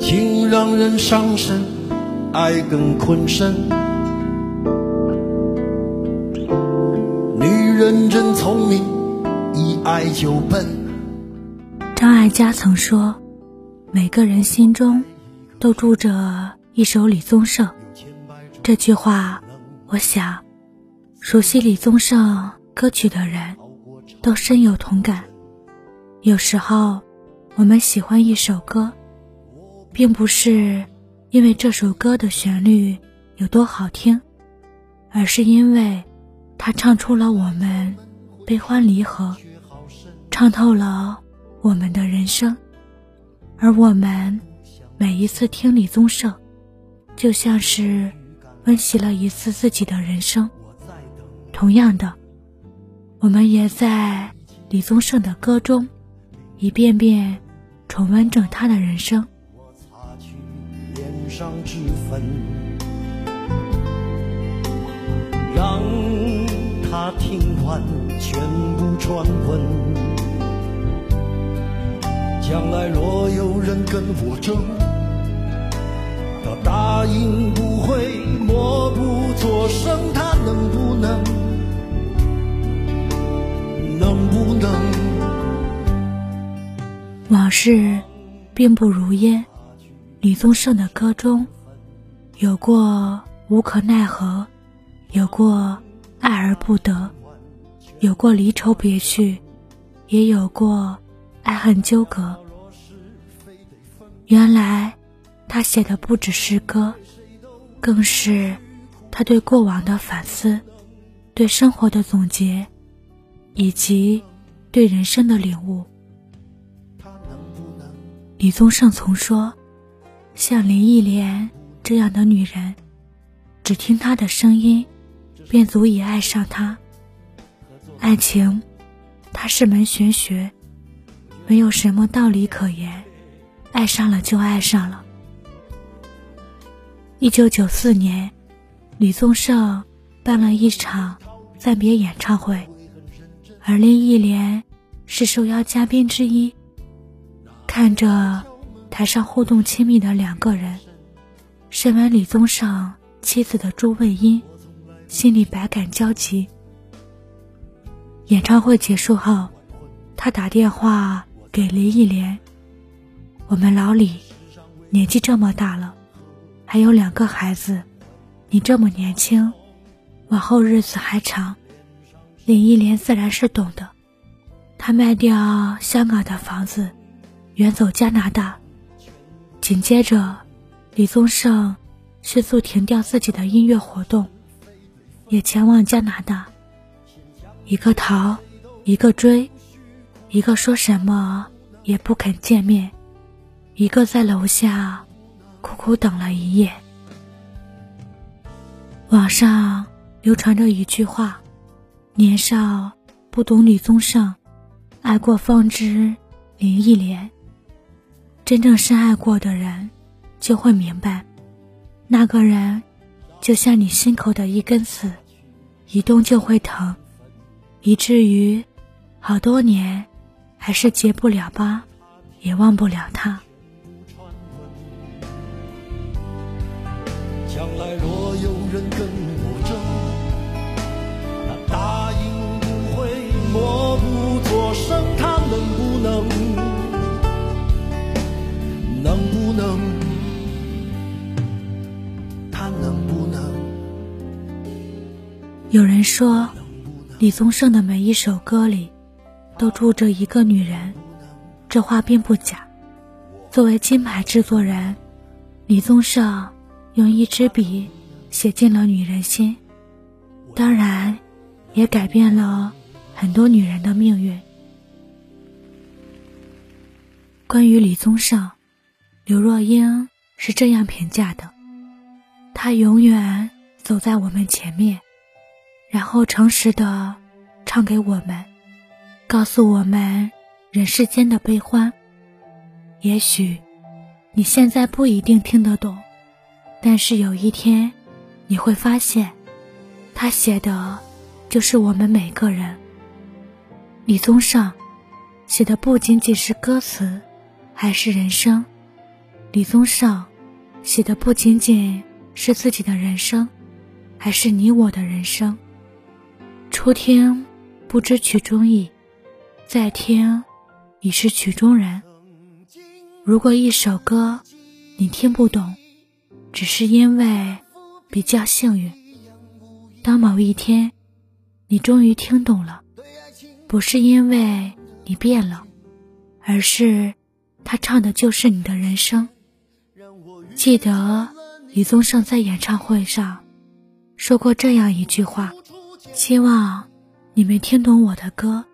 情让人伤神，爱更困身。女人真聪明，一爱就笨。张艾嘉曾说：“每个人心中都住着一首李宗盛。”这句话，我想，熟悉李宗盛歌曲的人都深有同感。有时候，我们喜欢一首歌，并不是因为这首歌的旋律有多好听，而是因为它唱出了我们悲欢离合，唱透了我们的人生。而我们每一次听李宗盛，就像是温习了一次自己的人生。同样的，我们也在李宗盛的歌中。一遍遍重温着他的人生。让他听完全部传闻。将来若有人跟我争，他答应不会默不作声。他能不能？能不能？往事并不如烟，李宗盛的歌中有过无可奈何，有过爱而不得，有过离愁别绪，也有过爱恨纠葛。原来他写的不只是歌，更是他对过往的反思，对生活的总结，以及对人生的领悟。李宗盛曾说：“像林忆莲这样的女人，只听她的声音，便足以爱上她。爱情，它是门玄学，没有什么道理可言，爱上了就爱上了。”一九九四年，李宗盛办了一场暂别演唱会，而林忆莲是受邀嘉宾之一。看着台上互动亲密的两个人，身为李宗盛妻子的朱卫茵心里百感交集。演唱会结束后，他打电话给林忆莲：“我们老李年纪这么大了，还有两个孩子，你这么年轻，往后日子还长。”林忆莲自然是懂的，她卖掉香港的房子。远走加拿大，紧接着，李宗盛迅速停掉自己的音乐活动，也前往加拿大。一个逃，一个追，一个说什么也不肯见面，一个在楼下苦苦等了一夜。网上流传着一句话：“年少不懂李宗盛，爱过方知林忆莲。”真正深爱过的人，就会明白，那个人就像你心口的一根刺，一动就会疼，以至于好多年还是结不了疤，也忘不了他。有人说，李宗盛的每一首歌里都住着一个女人，这话并不假。作为金牌制作人，李宗盛用一支笔写进了女人心，当然也改变了很多女人的命运。关于李宗盛。刘若英是这样评价的：“他永远走在我们前面，然后诚实的唱给我们，告诉我们人世间的悲欢。也许你现在不一定听得懂，但是有一天你会发现，他写的就是我们每个人。李宗盛写的不仅仅是歌词，还是人生。”李宗盛写的不仅仅是自己的人生，还是你我的人生。初听不知曲中意，再听已是曲中人。如果一首歌你听不懂，只是因为比较幸运。当某一天你终于听懂了，不是因为你变了，而是他唱的就是你的人生。记得李宗盛在演唱会上说过这样一句话：“希望你们听懂我的歌，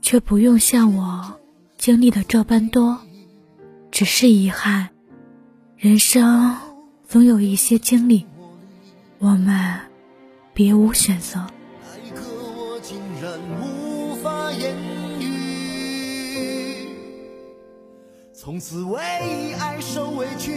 却不用像我经历的这般多。只是遗憾，人生总有一些经历，我们别无选择。”那一刻，我竟然无法言语，从此为爱受委屈。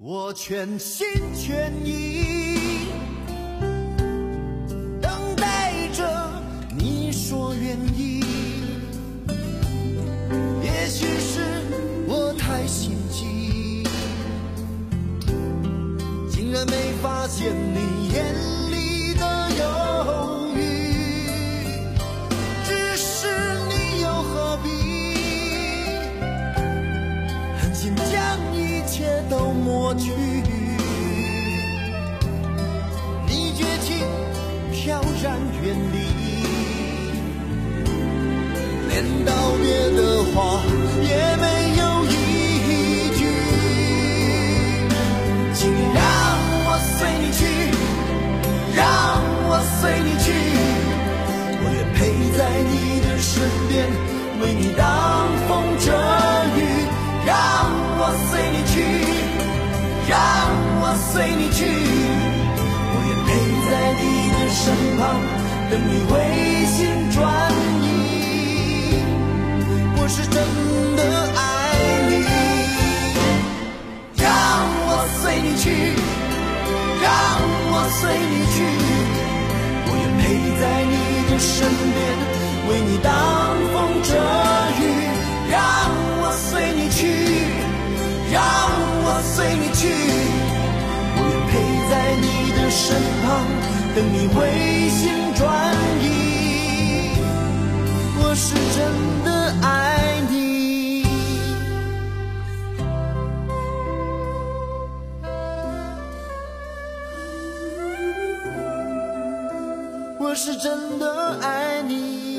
我全心全意等待着你说愿意。也许是我太心急，竟然没发现你过去？你绝情飘然远离，连道别的话也没让我随你去，我愿陪在你的身旁，等你回心转意。我是真的爱你，让我随你去，让我随你去，我愿陪在你的身边，为你去，我愿陪在你的身旁，等你回心转意。我是真的爱你，我是真的爱你。